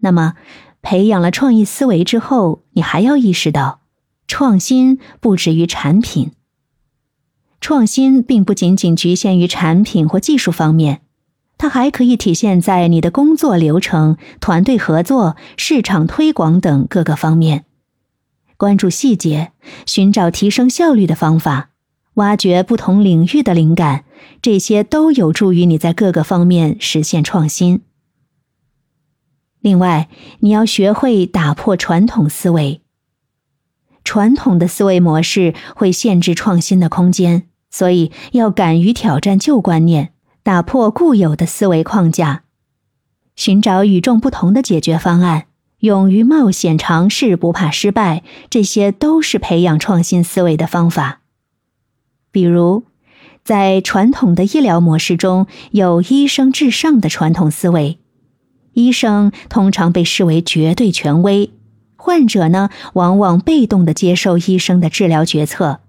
那么，培养了创意思维之后，你还要意识到，创新不止于产品。创新并不仅仅局限于产品或技术方面，它还可以体现在你的工作流程、团队合作、市场推广等各个方面。关注细节，寻找提升效率的方法，挖掘不同领域的灵感，这些都有助于你在各个方面实现创新。另外，你要学会打破传统思维。传统的思维模式会限制创新的空间。所以，要敢于挑战旧观念，打破固有的思维框架，寻找与众不同的解决方案，勇于冒险尝试，不怕失败，这些都是培养创新思维的方法。比如，在传统的医疗模式中，有医生至上的传统思维，医生通常被视为绝对权威，患者呢，往往被动的接受医生的治疗决策。